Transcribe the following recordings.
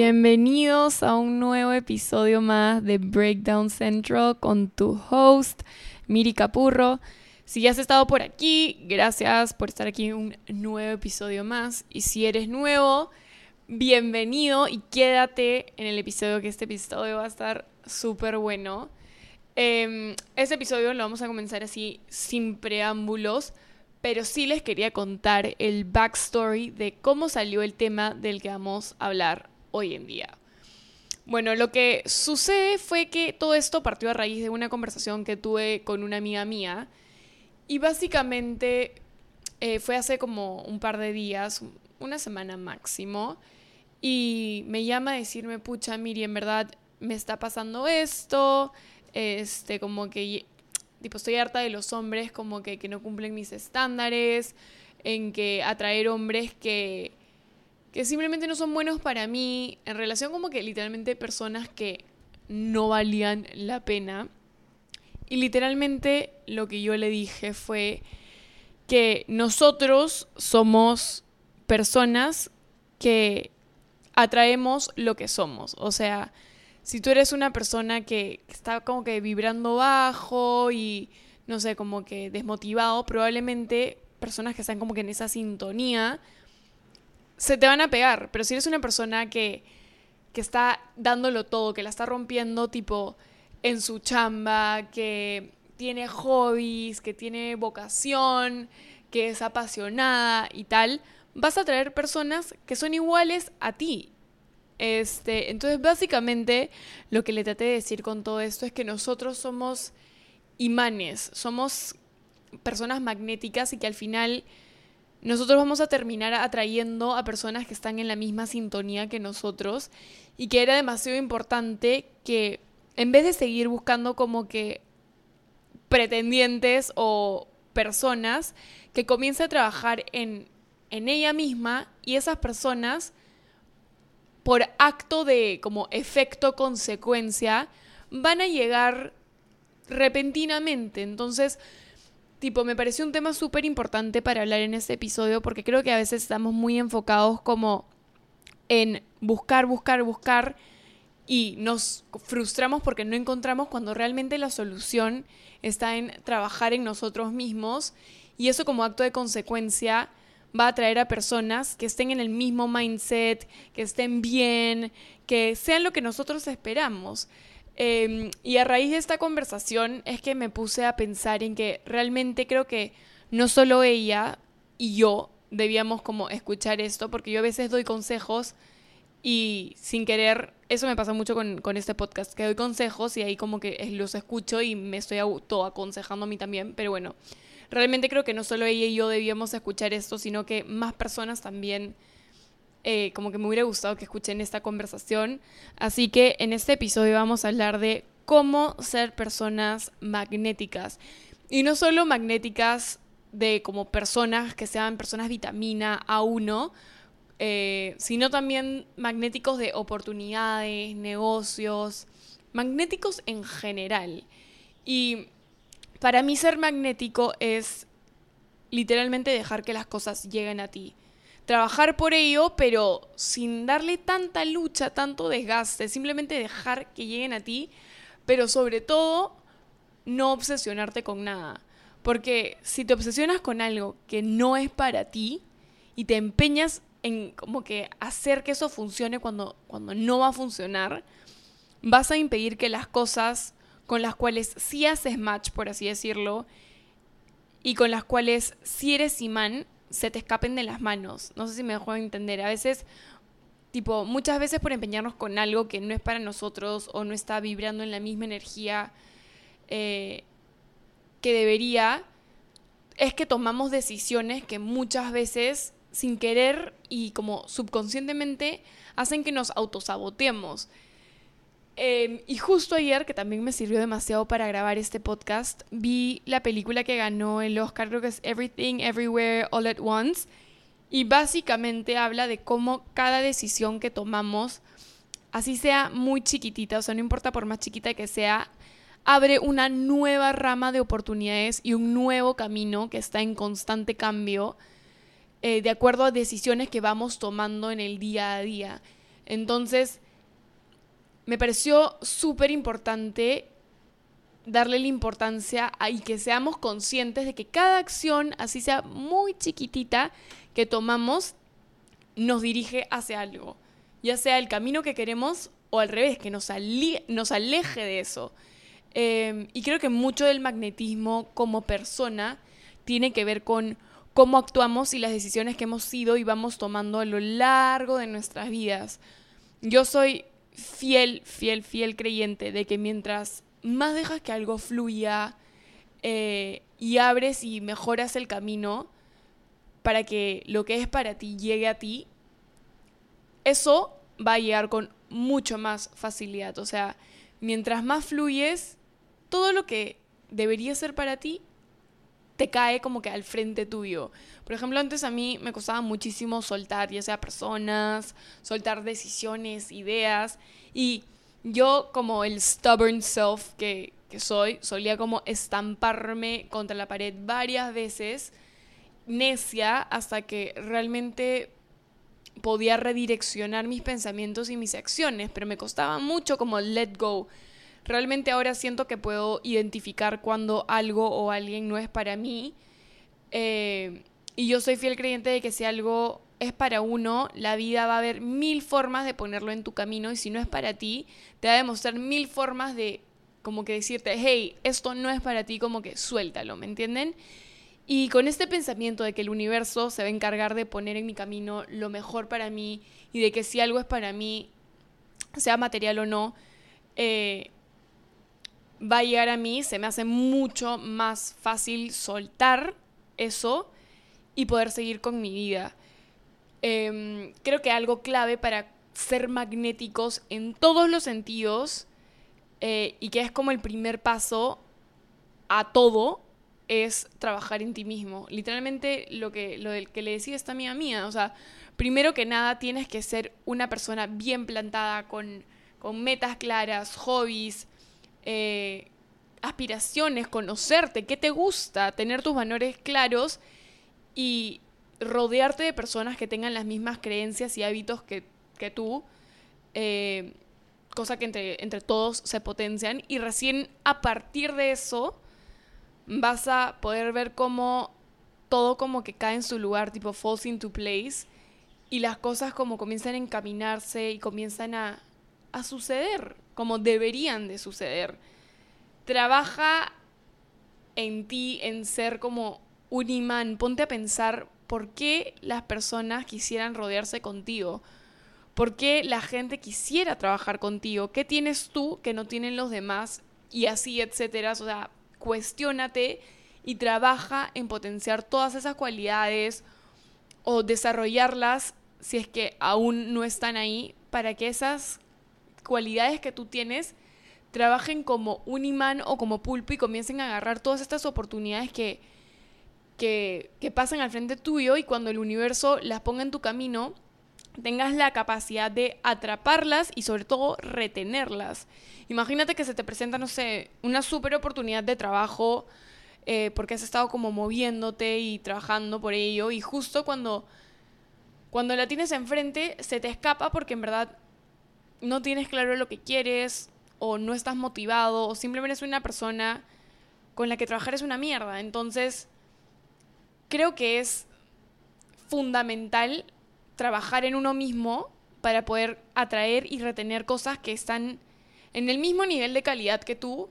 Bienvenidos a un nuevo episodio más de Breakdown Central con tu host, Miri Capurro. Si ya has estado por aquí, gracias por estar aquí en un nuevo episodio más. Y si eres nuevo, bienvenido y quédate en el episodio, que este episodio va a estar súper bueno. Eh, este episodio lo vamos a comenzar así, sin preámbulos, pero sí les quería contar el backstory de cómo salió el tema del que vamos a hablar hoy en día. Bueno, lo que sucede fue que todo esto partió a raíz de una conversación que tuve con una amiga mía y básicamente eh, fue hace como un par de días, una semana máximo, y me llama a decirme, pucha, Miri, en verdad me está pasando esto, este, como que, tipo, estoy harta de los hombres como que, que no cumplen mis estándares, en que atraer hombres que que simplemente no son buenos para mí, en relación como que literalmente personas que no valían la pena. Y literalmente lo que yo le dije fue que nosotros somos personas que atraemos lo que somos. O sea, si tú eres una persona que está como que vibrando bajo y no sé, como que desmotivado, probablemente personas que están como que en esa sintonía se te van a pegar, pero si eres una persona que, que está dándolo todo, que la está rompiendo tipo en su chamba, que tiene hobbies, que tiene vocación, que es apasionada y tal, vas a traer personas que son iguales a ti. Este, entonces, básicamente, lo que le traté de decir con todo esto es que nosotros somos imanes, somos personas magnéticas y que al final nosotros vamos a terminar atrayendo a personas que están en la misma sintonía que nosotros y que era demasiado importante que en vez de seguir buscando como que pretendientes o personas, que comience a trabajar en, en ella misma y esas personas, por acto de como efecto consecuencia, van a llegar repentinamente. Entonces, tipo, me pareció un tema súper importante para hablar en este episodio porque creo que a veces estamos muy enfocados como en buscar, buscar, buscar y nos frustramos porque no encontramos cuando realmente la solución está en trabajar en nosotros mismos y eso como acto de consecuencia va a atraer a personas que estén en el mismo mindset, que estén bien, que sean lo que nosotros esperamos. Em, y a raíz de esta conversación es que me puse a pensar en que realmente creo que no solo ella y yo debíamos como escuchar esto, porque yo a veces doy consejos y sin querer, eso me pasa mucho con, con este podcast, que doy consejos y ahí como que los escucho y me estoy auto aconsejando a mí también, pero bueno, realmente creo que no solo ella y yo debíamos escuchar esto, sino que más personas también eh, como que me hubiera gustado que escuchen esta conversación. Así que en este episodio vamos a hablar de cómo ser personas magnéticas. Y no solo magnéticas de como personas que sean personas vitamina A1, eh, sino también magnéticos de oportunidades, negocios, magnéticos en general. Y para mí ser magnético es literalmente dejar que las cosas lleguen a ti trabajar por ello, pero sin darle tanta lucha, tanto desgaste, simplemente dejar que lleguen a ti, pero sobre todo no obsesionarte con nada. Porque si te obsesionas con algo que no es para ti y te empeñas en como que hacer que eso funcione cuando, cuando no va a funcionar, vas a impedir que las cosas con las cuales sí haces match, por así decirlo, y con las cuales sí eres imán, se te escapen de las manos. No sé si me dejo entender. A veces, tipo, muchas veces por empeñarnos con algo que no es para nosotros o no está vibrando en la misma energía eh, que debería, es que tomamos decisiones que muchas veces, sin querer y como subconscientemente, hacen que nos autosaboteemos. Em, y justo ayer, que también me sirvió demasiado para grabar este podcast, vi la película que ganó el Oscar, creo que es Everything, Everywhere, All at Once. Y básicamente habla de cómo cada decisión que tomamos, así sea muy chiquitita, o sea, no importa por más chiquita que sea, abre una nueva rama de oportunidades y un nuevo camino que está en constante cambio eh, de acuerdo a decisiones que vamos tomando en el día a día. Entonces, me pareció súper importante darle la importancia y que seamos conscientes de que cada acción, así sea muy chiquitita, que tomamos, nos dirige hacia algo. Ya sea el camino que queremos o al revés, que nos, nos aleje de eso. Em, y creo que mucho del magnetismo como persona tiene que ver con cómo actuamos y las decisiones que hemos sido y vamos tomando a lo largo de nuestras vidas. Yo soy fiel, fiel, fiel creyente de que mientras más dejas que algo fluya eh, y abres y mejoras el camino para que lo que es para ti llegue a ti, eso va a llegar con mucho más facilidad. O sea, mientras más fluyes, todo lo que debería ser para ti te cae como que al frente tuyo. Por ejemplo, antes a mí me costaba muchísimo soltar, ya sea personas, soltar decisiones, ideas. Y yo como el stubborn self que, que soy, solía como estamparme contra la pared varias veces, necia, hasta que realmente podía redireccionar mis pensamientos y mis acciones, pero me costaba mucho como let go realmente ahora siento que puedo identificar cuando algo o alguien no es para mí. Eh, y yo soy fiel creyente de que si algo es para uno, la vida va a haber mil formas de ponerlo en tu camino y si no es para ti, te va a demostrar mil formas de como que decirte, hey, esto no es para ti, como que suéltalo, ¿me entienden? Y con este pensamiento de que el universo se va a encargar de poner en mi camino lo mejor para mí y de que si algo es para mí, sea material o no, eh, va a llegar a mí, se me hace mucho más fácil soltar eso y poder seguir con mi vida. Em, creo que algo clave para ser magnéticos en todos los sentidos eh, y que es como el primer paso a todo es trabajar en ti mismo. Literalmente lo que, lo del que le decía esta amiga mía, o sea, primero que nada tienes que ser una persona bien plantada, con, con metas claras, hobbies, eh, aspiraciones, conocerte, qué te gusta, tener tus valores claros y rodearte de personas que tengan las mismas creencias y hábitos que, tú, eh, cosa que entre, entre todos se potencian. Y recién a partir de eso vas a poder ver cómo todo como que cae en su lugar, tipo falls into place y las cosas como comienzan a encaminarse y comienzan a, a suceder como deberían de suceder. Trabaja en ti, en ser como un imán. Ponte a pensar por qué las personas quisieran rodearse contigo. ¿Por qué la gente quisiera trabajar contigo? ¿Qué tienes tú que no tienen los demás? Y así, etcétera. O sea, cuestiónate y trabaja en potenciar todas esas cualidades o desarrollarlas si es que aún no están ahí para que esas cualidades que tú tienes trabajen como un imán o como pulpo y comiencen a agarrar todas estas oportunidades que, que, que pasan al frente tuyo y cuando el universo las ponga en tu camino, tengas la capacidad de atraparlas y sobre todo retenerlas. Imagínate que se te presenta, no sé, una super oportunidad de trabajo eh, porque has estado como moviéndote y trabajando por ello y justo cuando, cuando la tienes enfrente se te escapa porque en verdad no tienes claro lo que quieres o no estás motivado o simplemente eres una persona con la que trabajar es una mierda. Entonces, creo que es fundamental trabajar en uno mismo para poder atraer y retener cosas que están en el mismo nivel de calidad que tú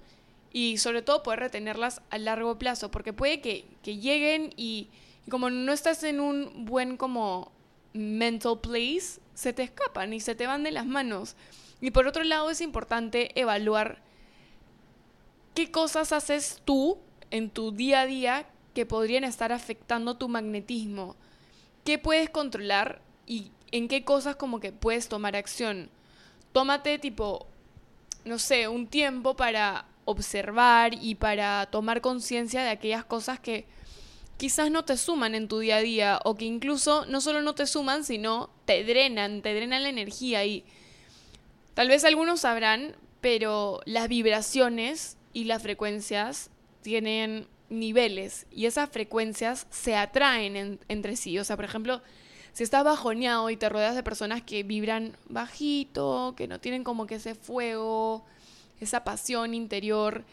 y sobre todo poder retenerlas a largo plazo, porque puede que, lleguen y, y, como no estás en un buen como mental place, se te escapan y se te van de las manos. Y por otro lado es importante evaluar qué cosas haces tú en tu día a día que podrían estar afectando tu magnetismo. ¿Qué puedes controlar y en qué cosas como que puedes tomar acción? Tómate tipo, no sé, un tiempo para observar y para tomar conciencia de aquellas cosas que quizás no te suman en tu día a día o que incluso no solo no te suman, sino te drenan, te drenan la energía y tal vez algunos sabrán, pero las vibraciones y las frecuencias tienen niveles y esas frecuencias se atraen entre sí. O sea, por ejemplo, si estás bajoneado y te rodeas de personas que vibran bajito, que no tienen como que ese fuego, esa pasión interior,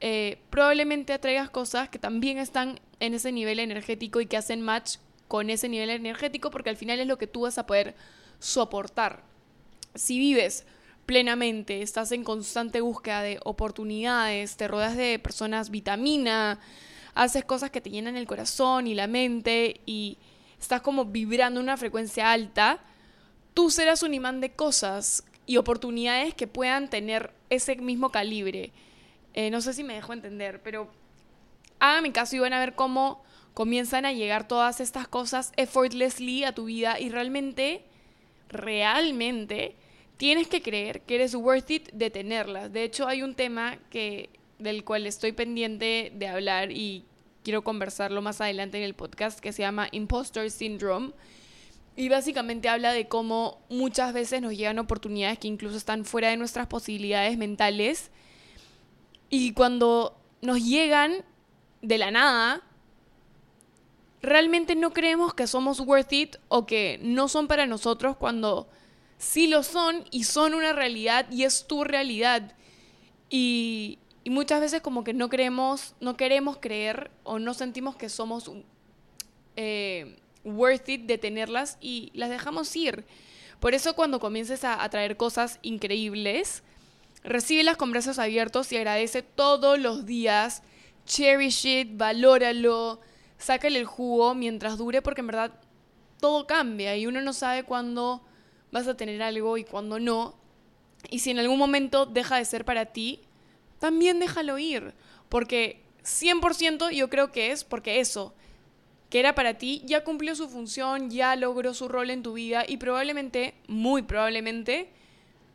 eh, probablemente atraigas cosas que también están en ese nivel energético y que hacen match con ese nivel energético porque al final es lo que tú vas a poder soportar. Si vives plenamente, estás en constante búsqueda de oportunidades, te rodeas de personas vitamina, haces cosas que te llenan el corazón y la mente y estás como vibrando una frecuencia alta, tú serás un imán de cosas y oportunidades que puedan tener ese mismo calibre. Eh, no sé si me dejo entender, pero hagan mi caso y van a ver cómo comienzan a llegar todas estas cosas effortlessly a tu vida y realmente, realmente tienes que creer que eres worth it de tenerlas. De hecho, hay un tema que, del cual estoy pendiente de hablar y quiero conversarlo más adelante en el podcast que se llama Imposter Syndrome. Y básicamente habla de cómo muchas veces nos llegan oportunidades que incluso están fuera de nuestras posibilidades mentales. Y cuando nos llegan de la nada, realmente no creemos que somos worth it o que no son para nosotros cuando sí lo son y son una realidad y es tu realidad. Y, y muchas veces como que no creemos, no queremos creer o no sentimos que somos eh, worth it de tenerlas y las dejamos ir. Por eso cuando comiences a, traer cosas increíbles, recibe con brazos abiertos y agradece todos los días. Cherish it, valóralo, sácale el jugo mientras dure porque en verdad todo cambia y uno no sabe cuándo vas a tener algo y cuándo no. Y si en algún momento deja de ser para ti, también déjalo ir. Porque 100% yo creo que es porque eso, que era para ti, ya cumplió su función, ya logró su rol en tu vida y probablemente, muy probablemente,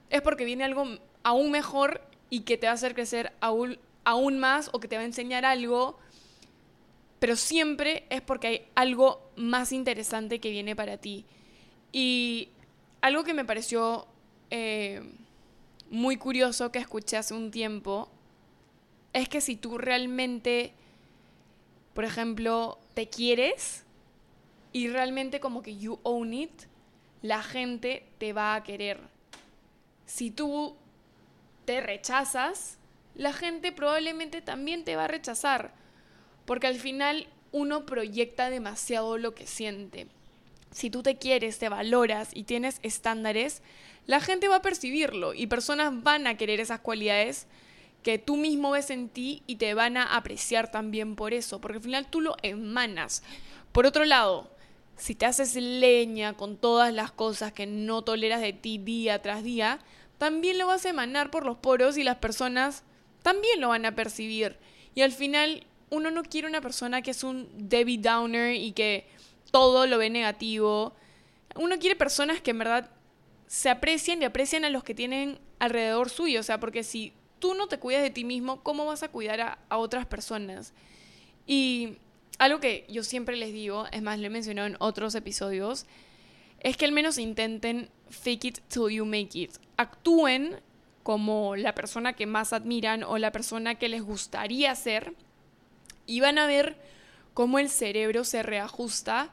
es porque viene algo aún mejor y que te va a hacer crecer aún, aún más o que te va a enseñar algo. Pero siempre es porque hay algo más interesante que viene para ti. Y algo que me pareció eh, muy curioso que escuché hace un tiempo es que si tú realmente, por ejemplo, te quieres y realmente como que you own it, la gente te va a querer. Si tú te rechazas, la gente probablemente también te va a rechazar, porque al final uno proyecta demasiado lo que siente. Si tú te quieres, te valoras y tienes estándares, la gente va a percibirlo y personas van a querer esas cualidades que tú mismo ves en ti y te van a apreciar también por eso, porque al final tú lo emanas. Por otro lado, si te haces leña con todas las cosas que no toleras de ti día tras día, también lo vas a emanar por los poros y las personas también lo van a percibir. Y al final uno no quiere una persona que es un Debbie Downer y que todo lo ve negativo. Uno quiere personas que en verdad se aprecien y aprecian a los que tienen alrededor suyo. O sea, porque si tú no te cuidas de ti mismo, ¿cómo vas a cuidar a, otras personas? Y algo que yo siempre les digo, es más, lo he mencionado en otros episodios, es que al menos intenten fake it till you make it. Actúen como la persona que más admiran o la persona que les gustaría ser y van a ver cómo el cerebro se reajusta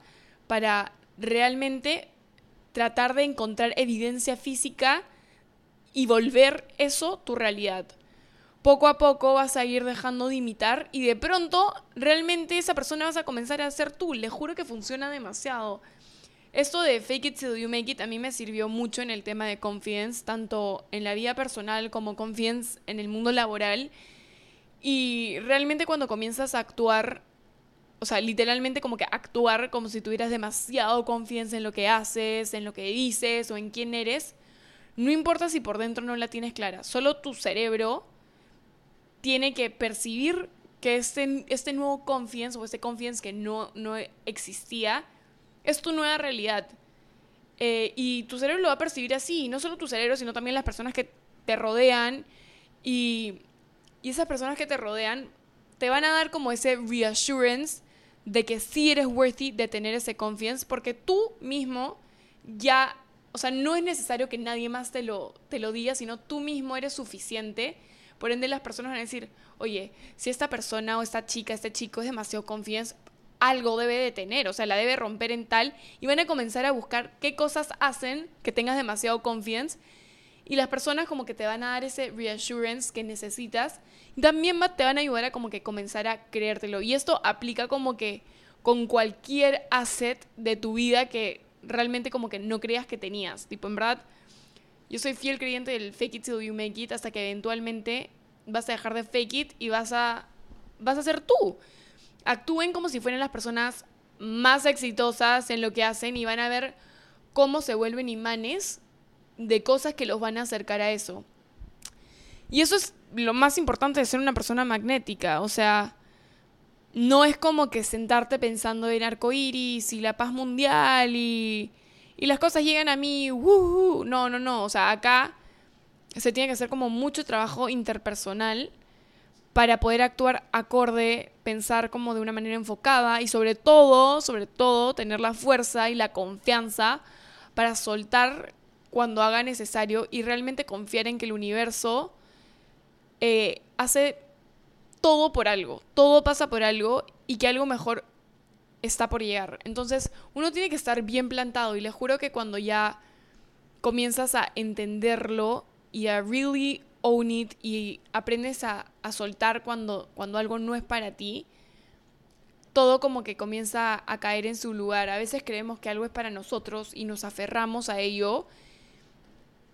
para realmente tratar de encontrar evidencia física y volver eso tu realidad. Poco a poco vas a ir dejando de imitar y de pronto realmente esa persona vas a comenzar a ser tú. Le juro que funciona demasiado. Esto de fake it till you make it a mí me sirvió mucho en el tema de confidence, tanto en la vida personal como confidence en el mundo laboral. Y realmente cuando comienzas a actuar, o sea, literalmente como que actuar como si tuvieras demasiado confianza en lo que haces, en lo que dices o en quién eres, no importa si por dentro no la tienes clara, solo tu cerebro tiene que percibir que este, este nuevo confiance o este confiance que no, no existía es tu nueva realidad. Eh, y tu cerebro lo va a percibir así, y no solo tu cerebro, sino también las personas que te rodean. Y, y esas personas que te rodean te van a dar como ese reassurance de que sí eres worthy de tener ese confiance, porque tú mismo ya o sea, no es necesario que nadie más te lo, te lo diga, sino tú mismo eres suficiente. Por ende, las personas van a decir, oye, si esta persona o esta chica, este chico es demasiado confianza, algo debe de tener, o sea, la debe romper en tal y van a comenzar a buscar qué cosas hacen que tengas demasiado confidence y las personas como que te van a dar ese reassurance que necesitas y también te van a ayudar a como que comenzar a creértelo y esto aplica como que con cualquier asset de tu vida que realmente como que no creías que tenías, tipo en verdad yo soy fiel creyente del fake it till you make it hasta que eventualmente vas a dejar de fake it y vas a vas a ser tú actúen como si fueran las personas más exitosas en lo que hacen y van a ver cómo se vuelven imanes de cosas que los van a acercar a eso. Y eso es lo más importante de ser una persona magnética. O sea, no es como que sentarte pensando en arcoíris y la paz mundial y, y las cosas llegan a mí. No, no, no. O sea, acá se tiene que hacer como mucho trabajo interpersonal para poder actuar acorde, pensar como de una manera enfocada y sobre todo, sobre todo, tener la fuerza y la confianza para soltar cuando haga necesario y realmente confiar en que el universo eh, hace todo por algo, todo pasa por algo y que algo mejor está por llegar. Entonces uno tiene que estar bien plantado y les juro que cuando ya comienzas a entenderlo y a really own it y aprendes a, soltar cuando, cuando algo no es para ti, todo como que comienza a caer en su lugar. A veces creemos que algo es para nosotros y nos aferramos a ello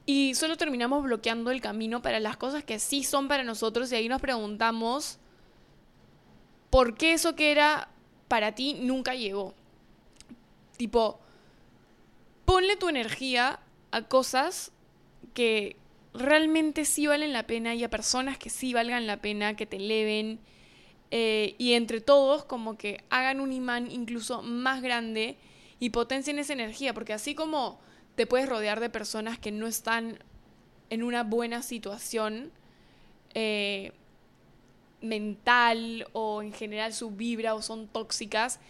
y solo terminamos bloqueando el camino para las cosas que sí son para nosotros y ahí nos preguntamos por qué eso que era para ti nunca llegó. Tipo, ponle tu energía a cosas que realmente sí valen la pena y a personas que sí valgan la pena, que te eleven eh, y entre todos como que hagan un imán incluso más grande y potencien esa energía, porque así como te puedes rodear de personas que no están en una buena situación eh, mental o en general su vibra o son tóxicas,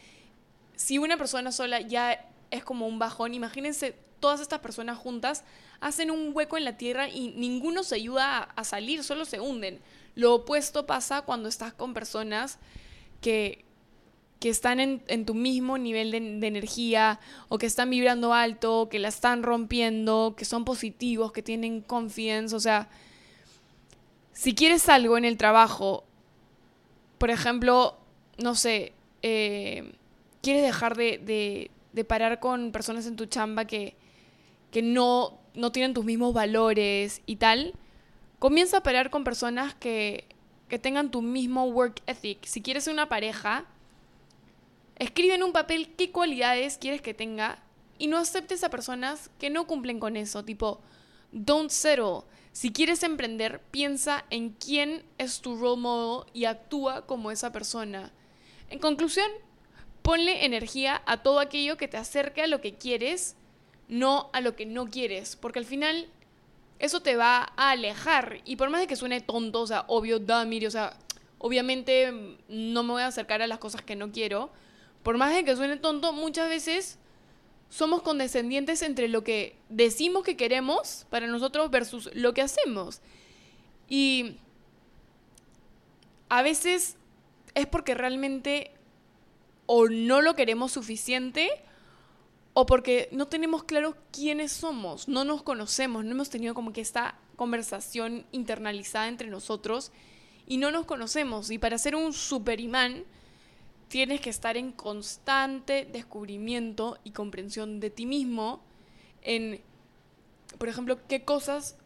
si una persona sola ya es como un bajón, imagínense todas estas personas juntas hacen un hueco en la tierra y ninguno se ayuda a, salir, solo se hunden. Lo opuesto pasa cuando estás con personas que, que están en, tu mismo nivel de, energía o que están vibrando alto, que la están rompiendo, que son positivos, que tienen confianza. O sea, si quieres algo en el trabajo, por ejemplo, no sé, eh, quieres dejar de, de, de parar con personas en tu chamba que, que no, no tienen tus mismos valores y tal, comienza a pelear con personas que, que tengan tu mismo work ethic. Si quieres una pareja, escribe en un papel qué cualidades quieres que tenga y no aceptes a personas que no cumplen con eso. Tipo, don't settle. Si quieres emprender, piensa en quién es tu role model y actúa como esa persona. En conclusión, ponle energía a todo aquello que te acerque a lo que quieres no a lo que no quieres, porque al final eso te va a alejar. Y por más de que suene tonto, o sea, obvio, da, mire, o sea, obviamente no me voy a acercar a las cosas que no quiero. Por más de que suene tonto, muchas veces somos condescendientes entre lo que decimos que queremos para nosotros versus lo que hacemos. Y a veces es porque realmente o no lo queremos suficiente o porque no tenemos claro quiénes somos, no nos conocemos, no hemos tenido como que esta conversación internalizada entre nosotros y no nos conocemos. Y para ser un super imán tienes que estar en constante descubrimiento y comprensión de ti mismo en, por ejemplo, qué cosas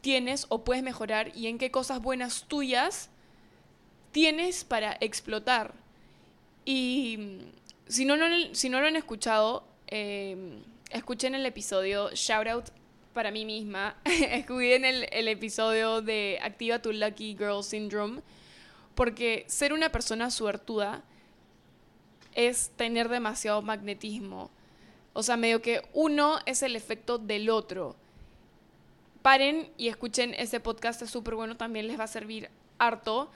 tienes o puedes mejorar y en qué cosas buenas tuyas tienes para explotar. Y si no, no, si no lo han escuchado, eh, escuchen el episodio Shout Out para mí misma. Escuchen el, el episodio de Activa tu Lucky Girl Syndrome. Porque ser una persona suertuda es tener demasiado magnetismo. O sea, medio que uno es el efecto del otro. Paren y escuchen ese podcast, es súper bueno, también les va a servir harto.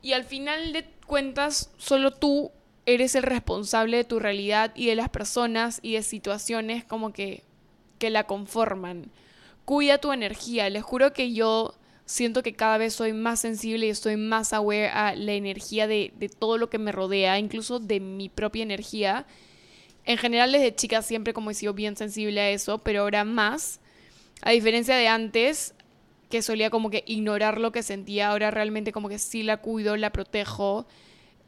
Y al final de cuentas, solo tú eres el responsable de tu realidad y de las personas y de situaciones como que, que la conforman. Cuida tu energía. Les juro que yo siento que cada vez soy más sensible y estoy más aware a la energía de, de todo lo que me rodea, incluso de mi propia energía. En general desde chica siempre como he sido bien sensible a eso, pero ahora más. A diferencia de antes, que solía como que ignorar lo que sentía, ahora realmente como que sí la cuido, la protejo.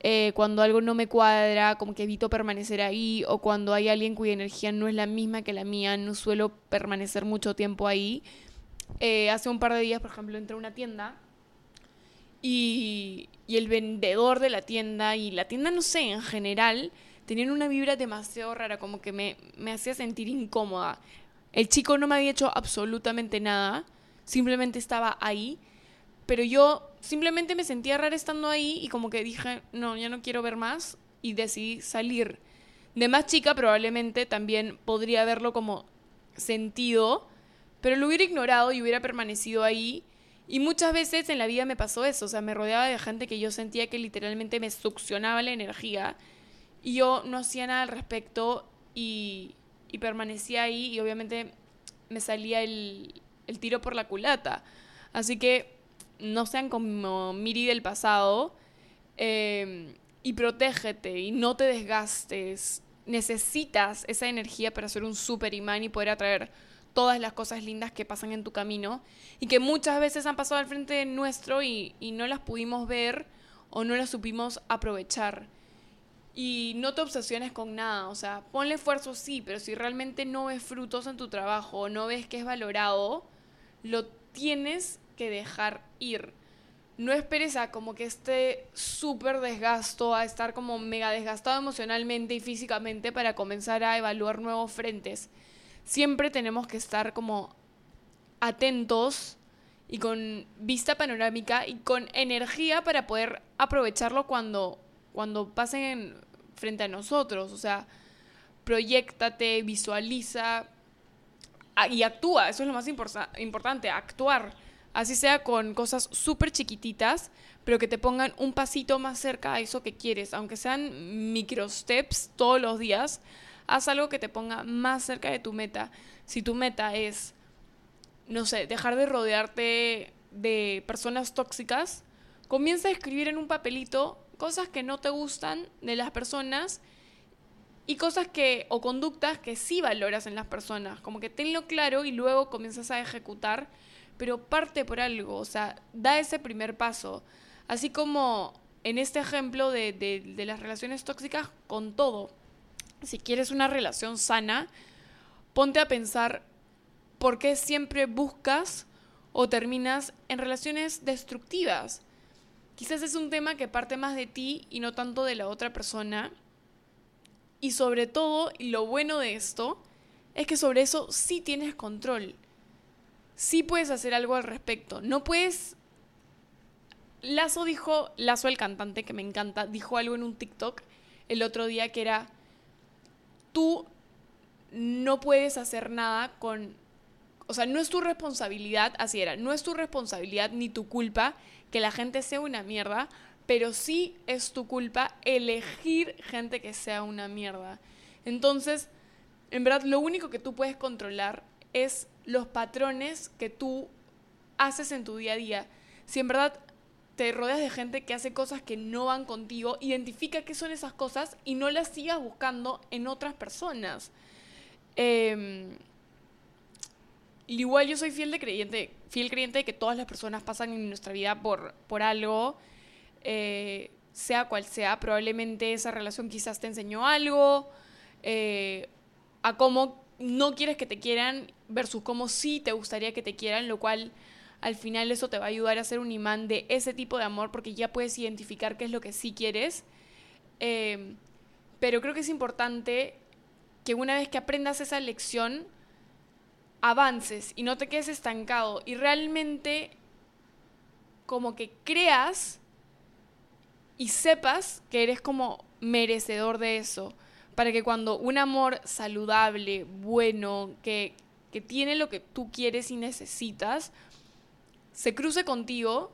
Eh, cuando algo no me cuadra, como que evito permanecer ahí, o cuando hay alguien cuya energía no es la misma que la mía, no suelo permanecer mucho tiempo ahí. Eh, hace un par de días, por ejemplo, entré a una tienda y, y, el vendedor de la tienda y la tienda, no sé, en general, tenían una vibra demasiado rara, como que me, me hacía sentir incómoda. El chico no me había hecho absolutamente nada, simplemente estaba ahí, pero yo simplemente me sentía rara estando ahí y como que dije, no, ya no quiero ver más y decidí salir. De más chica probablemente también podría haberlo como sentido, pero lo hubiera ignorado y hubiera permanecido ahí. Y muchas veces en la vida me pasó eso, o sea, me rodeaba de gente que yo sentía que literalmente me succionaba la energía y yo no hacía nada al respecto y, y permanecía ahí y obviamente me salía el, el, tiro por la culata. Así que no sean como Miri del pasado eh, y protégete y no te desgastes. Necesitas esa energía para ser un super imán y poder atraer todas las cosas lindas que pasan en tu camino y que muchas veces han pasado al frente nuestro y, y no las pudimos ver o no las supimos aprovechar. Y no te obsesiones con nada, o sea, ponle esfuerzo sí, pero si realmente no ves frutos en tu trabajo no ves que es valorado, lo tienes que dejar ir. No esperes a como que esté súper desgasto, a estar como mega desgastado emocionalmente y físicamente para comenzar a evaluar nuevos frentes siempre tenemos que estar como atentos y con vista panorámica y con energía para poder aprovecharlo cuando, cuando pasen frente a nosotros. O sea, proyectate, visualiza y actúa. Eso es lo más importante, actuar. Así sea con cosas súper chiquititas, pero que te pongan un pasito más cerca a eso que quieres, aunque sean micro steps todos los días haz algo que te ponga más cerca de tu meta. Si tu meta es, no sé, dejar de rodearte de personas tóxicas, comienza a escribir en un papelito cosas que no te gustan de las personas y cosas que o conductas que sí valoras en las personas, como que tenlo claro y luego comienzas a ejecutar, pero parte por algo, o sea, da ese primer paso, así como en este ejemplo de, de, las relaciones tóxicas con todo si quieres una relación sana, ponte a pensar por qué siempre buscas o terminas en relaciones destructivas. Quizás es un tema que parte más de ti y no tanto de la otra persona. Y sobre todo, y lo bueno de esto, es que sobre eso sí tienes control. Sí puedes hacer algo al respecto. No puedes... Lazo dijo, Lazo el cantante que me encanta, dijo algo en un TikTok el otro día que era, tú no puedes hacer nada con... O sea, no es tu responsabilidad, así era, no es tu responsabilidad ni tu culpa que la gente sea una mierda, pero sí es tu culpa elegir gente que sea una mierda. Entonces, en verdad, lo único que tú puedes controlar es los patrones que tú haces en tu día a día. Si en verdad te rodeas de gente que hace cosas que no van contigo, identifica qué son esas cosas y no las sigas buscando en otras personas. Eh, igual yo soy fiel de creyente, fiel creyente de que todas las personas pasan en nuestra vida por, por algo, eh, sea cual sea, probablemente esa relación quizás te enseñó algo, eh, a cómo no quieres que te quieran versus cómo sí te gustaría que te quieran, lo cual al final eso te va a ayudar a ser un imán de ese tipo de amor porque ya puedes identificar qué es lo que sí quieres. Em, pero creo que es importante que una vez que aprendas esa lección, avances y no te quedes estancado y realmente como que creas y sepas que eres como merecedor de eso. Para que cuando un amor saludable, bueno, que, que tiene lo que tú quieres y necesitas, se cruce contigo,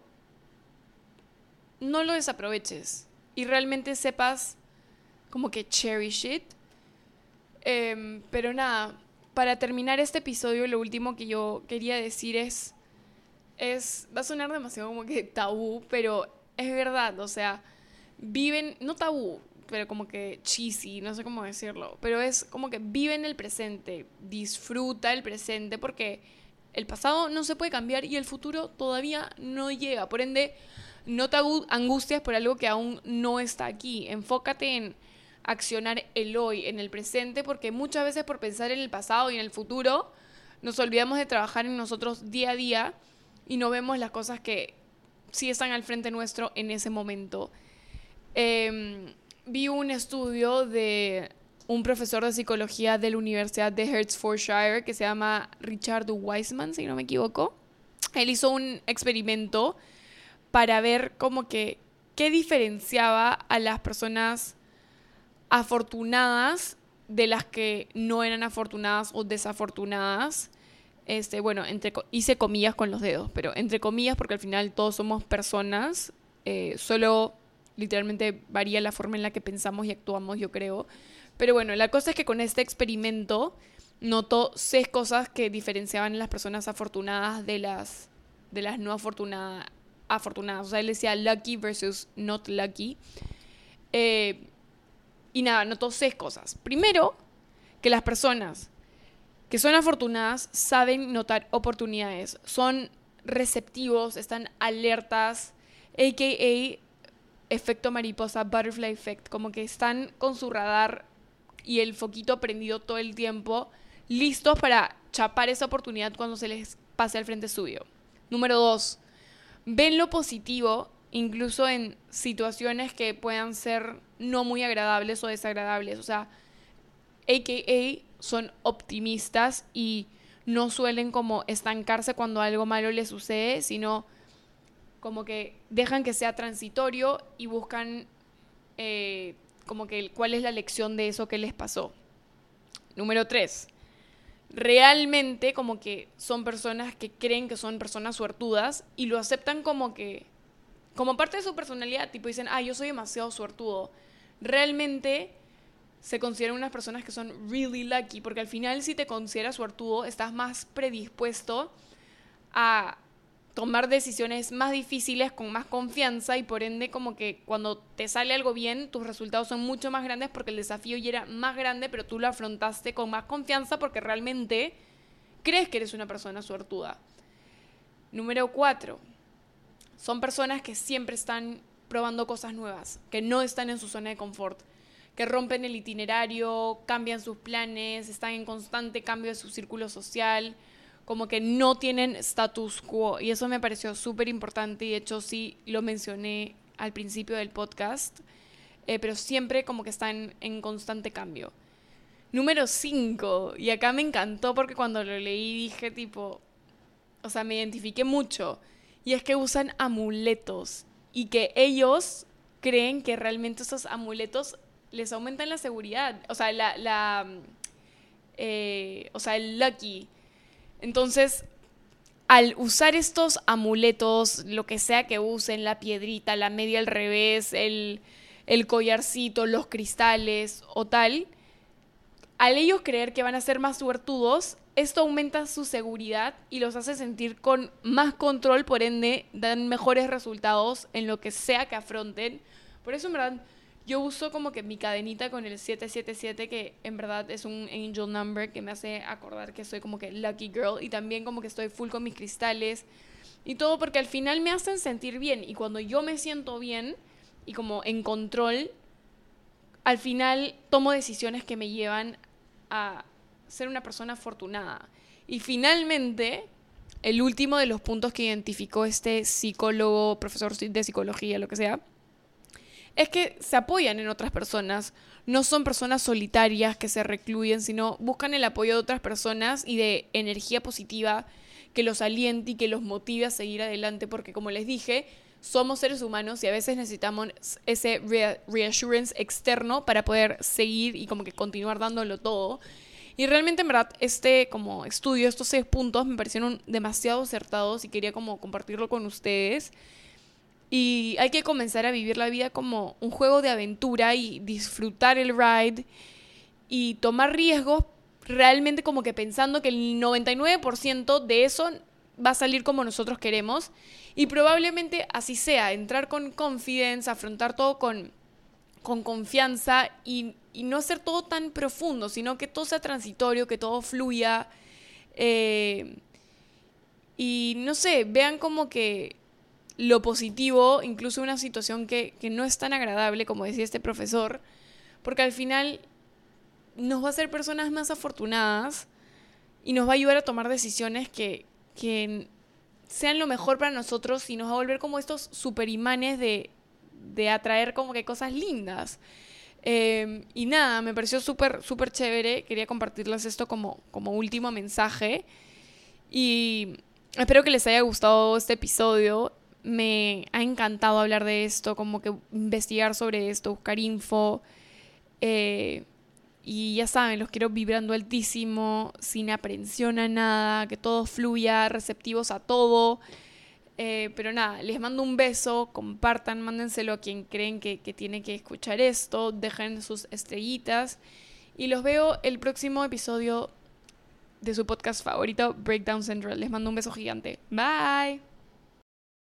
no lo desaproveches y realmente sepas como que cherish it. Em, pero nada, para terminar este episodio, lo último que yo quería decir es, es, va a sonar demasiado como que tabú, pero es verdad, o sea, viven, no tabú, pero como que cheesy, no sé cómo decirlo, pero es como que vive en el presente, disfruta el presente porque el pasado no se puede cambiar y el futuro todavía no llega, por ende, no te angustias por algo que aún no está aquí, enfócate en accionar el hoy, en el presente, porque muchas veces por pensar en el pasado y en el futuro, nos olvidamos de trabajar en nosotros día a día y no vemos las cosas que sí están al frente nuestro en ese momento. Em, vi un estudio de un profesor de psicología de la Universidad de Hertfordshire que se llama Richard Wiseman, si no me equivoco. Él hizo un experimento para ver como que qué diferenciaba a las personas afortunadas de las que no eran afortunadas o desafortunadas. Este, bueno, entre, hice comillas con los dedos, pero entre comillas porque al final todos somos personas, eh, solo literalmente varía la forma en la que pensamos y actuamos, yo creo. Pero bueno, la cosa es que con este experimento notó seis cosas que diferenciaban a las personas afortunadas de las, de las no afortunadas, afortunadas. O sea, él decía lucky versus not lucky. Eh, y nada, notó seis cosas. Primero, que las personas que son afortunadas saben notar oportunidades, son receptivos, están alertas, a.k.a. efecto mariposa, butterfly effect, como que están con su radar y el foquito prendido todo el tiempo, listos para chapar esa oportunidad cuando se les pase al frente suyo. Número dos, ven lo positivo incluso en situaciones que puedan ser no muy agradables o desagradables. O sea, AKA son optimistas y no suelen como estancarse cuando algo malo les sucede, sino como que dejan que sea transitorio y buscan eh, como que cuál es la lección de eso que les pasó. Número tres, realmente como que son personas que creen que son personas suertudas y lo aceptan como que como parte de su personalidad, tipo dicen, ah, yo soy demasiado suertudo. Realmente se consideran unas personas que son really lucky, porque al final si te consideras suertudo, estás más predispuesto a tomar decisiones más difíciles con más confianza y por ende como que cuando te sale algo bien, tus resultados son mucho más grandes porque el desafío ya era más grande, pero tú lo afrontaste con más confianza porque realmente crees que eres una persona suertuda. Número cuatro, son personas que siempre están probando cosas nuevas, que no están en su zona de confort, que rompen el itinerario, cambian sus planes, están en constante cambio de su círculo social, como que no tienen status quo. Y eso me pareció súper importante y de hecho sí lo mencioné al principio del podcast, eh, pero siempre como que están en constante cambio. Número 5, y acá me encantó porque cuando lo leí dije tipo, o sea, me identifiqué mucho y es que usan amuletos y que ellos creen que realmente esos amuletos les aumentan la seguridad. O sea, la, la eh, o sea, el lucky. Entonces, al usar estos amuletos, lo que sea que usen, la piedrita, la media al revés, el, el collarcito, los cristales o tal, al ellos creer que van a ser más suertudos, esto aumenta su seguridad y los hace sentir con más control, por ende dan mejores resultados en lo que sea que afronten. Por eso en verdad yo uso como que mi cadenita con el 777 que en verdad es un angel number que me hace acordar que soy como que lucky girl y también como que estoy full con mis cristales y todo porque al final me hacen sentir bien y cuando yo me siento bien y como en control, al final tomo decisiones que me llevan a ser una persona afortunada. Y finalmente, el último de los puntos que identificó este psicólogo, profesor de psicología, lo que sea, es que se apoyan en otras personas. No son personas solitarias que se recluyen, sino buscan el apoyo de otras personas y de energía positiva que los aliente y que los motive a seguir adelante, porque como les dije, somos seres humanos y a veces necesitamos ese reassurance externo para poder seguir y como que continuar dándolo todo. Y realmente, en verdad, este como estudio, estos seis puntos me parecieron demasiado acertados y quería como compartirlo con ustedes. Y hay que comenzar a vivir la vida como un juego de aventura y disfrutar el ride y tomar riesgos realmente como que pensando que el 99% de eso va a salir como nosotros queremos. Y probablemente así sea, entrar con confidence, afrontar todo con, con confianza y, no hacer todo tan profundo, sino que todo sea transitorio, que todo fluya. Eh, y no sé, vean como que lo positivo, incluso una situación que, que no es tan agradable, como decía este profesor, porque al final nos va a hacer personas más afortunadas y nos va a ayudar a tomar decisiones que, que sean lo mejor para nosotros y nos va a volver como estos super imanes de, de atraer como que cosas lindas. Em, y nada, me pareció súper, súper chévere. Quería compartirles esto como, como último mensaje. Y espero que les haya gustado este episodio. Me ha encantado hablar de esto, como que investigar sobre esto, buscar info. Eh, y ya saben, los quiero vibrando altísimo, sin aprensión a nada, que todo fluya, receptivos a todo. Eh, pero nada, les mando un beso, compartan, mándenselo a quien creen que, que tiene que escuchar esto, dejen sus estrellitas y los veo el próximo episodio de su podcast favorito, Breakdown Central. Les mando un beso gigante. Bye.